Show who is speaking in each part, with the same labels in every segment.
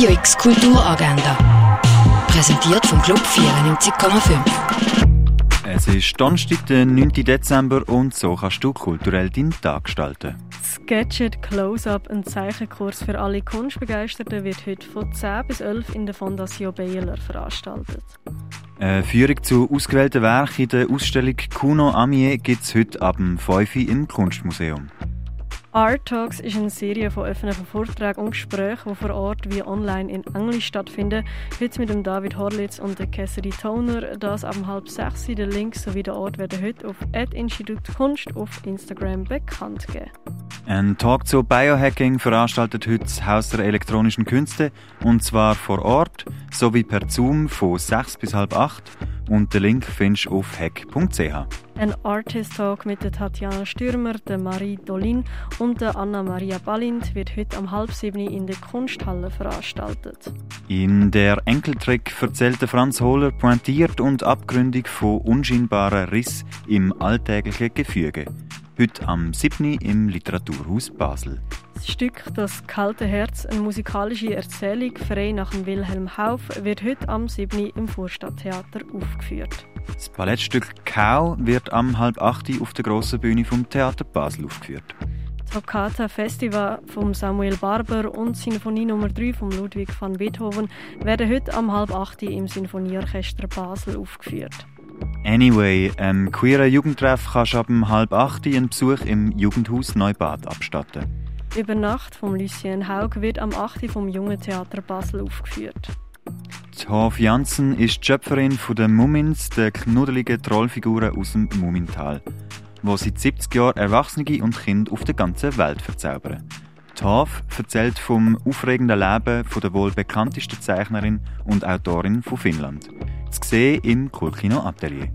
Speaker 1: Radio X Kulturagenda. Präsentiert vom Club 94,5.
Speaker 2: Es ist Donnerstag, der 9. Dezember und so kannst du kulturell deinen Tag gestalten.
Speaker 3: Sketched Close-Up, ein Zeichenkurs für alle Kunstbegeisterten, wird heute von 10 bis 11 in der Fondation Baylor veranstaltet.
Speaker 2: Eine Führung zu ausgewählten Werken in der Ausstellung Kuno Amier gibt es heute ab 5 Uhr im Kunstmuseum.
Speaker 3: Art Talks ist eine Serie von öffentlichen Vorträgen und Gesprächen, die vor Ort wie online in Englisch stattfinden. Heute mit dem David Horlitz und der Cassidy Toner. Das ab halb sechs. Der Link sowie der Ort werden heute auf Institut Kunst auf Instagram bekannt gegeben.
Speaker 2: Ein Talk zu Biohacking veranstaltet heute das Haus der elektronischen Künste und zwar vor Ort sowie per Zoom von 6 bis halb 8 und den Link findest du auf hack.ch.
Speaker 3: Ein Artist Talk mit der Tatjana Stürmer, der Marie Dolin und der Anna-Maria Ballind wird heute um halb sieben in der Kunsthalle veranstaltet.
Speaker 2: In der Enkeltrick erzählt Franz Hohler pointiert und abgründig von unscheinbaren Riss im alltäglichen Gefüge. Heute am 7. im Literaturhaus Basel.
Speaker 3: Das Stück Das kalte Herz, eine musikalische Erzählung frei nach dem Wilhelm Hauff, wird heute am 7. im Vorstadttheater aufgeführt.
Speaker 2: Das Ballettstück Kau wird am halb 8. auf der grossen Bühne vom Theater Basel aufgeführt.
Speaker 3: Toccata Festival von Samuel Barber und Sinfonie Nummer 3 von Ludwig van Beethoven werden heute am halb 8. im Sinfonieorchester Basel aufgeführt.
Speaker 2: Anyway, ähm, queerer Jugendtreff kannst du ab halb 8 einen Besuch im Jugendhaus Neubad abstatten.
Speaker 3: Über Nacht von Lucien Haug wird am 8. vom Jungen Theater Basel aufgeführt.
Speaker 2: Hof Janssen ist die Schöpferin der Mumins, der knuddeligen Trollfiguren aus dem Mumintal, wo seit 70 Jahren Erwachsene und Kinder auf der ganzen Welt verzaubern. Hof erzählt vom aufregenden Leben der wohl bekanntesten Zeichnerin und Autorin von Finnland. Zu sehen im Kultkino Atelier.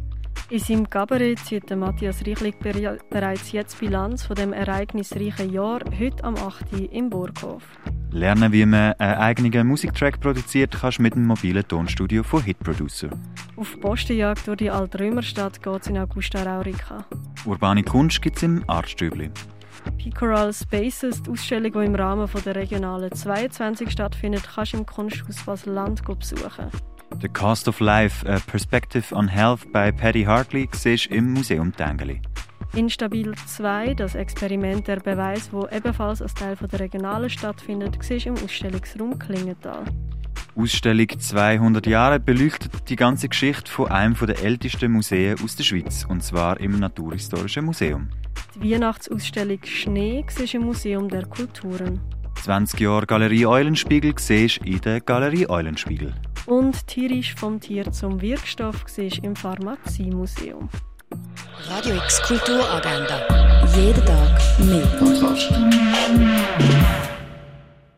Speaker 3: In seinem Kabarett zieht Matthias Reichlich bereits jetzt Bilanz von dem ereignisreichen Jahr, heute am 8. im Burghof.
Speaker 2: Lernen, wie man einen eigenen Musiktrack produziert, kannst mit dem mobilen Tonstudio von Hit Producer.
Speaker 3: Auf Postenjagd durch die alte Römerstadt geht es in Augusta Raurica.
Speaker 2: Urbane Kunst gibt es im Artstübli.
Speaker 3: Picoral Spaces, die Ausstellung, die im Rahmen der regionalen 22 stattfindet, kannst du im Kunsthaus Basel-Land besuchen.
Speaker 2: The Cost of Life, a Perspective on Health bei Paddy Hartley, siehst im Museum Tengeli.
Speaker 3: Instabil 2, das Experiment der Beweis, wo ebenfalls als Teil der Regionalen stattfindet, siehst im Ausstellungsraum Klingenthal.
Speaker 2: Ausstellung 200 Jahre beleuchtet die ganze Geschichte von einem der ältesten Museen aus der Schweiz, und zwar im Naturhistorischen Museum.
Speaker 3: Die Weihnachtsausstellung Schnee siehst im Museum der Kulturen.
Speaker 2: 20 Jahre Galerie Eulenspiegel siehst in der Galerie Eulenspiegel.
Speaker 3: Und tierisch vom Tier zum Wirkstoff siehst im Pharmaziemuseum.
Speaker 1: Radio X Kulturagenda. Jeden Tag mehr.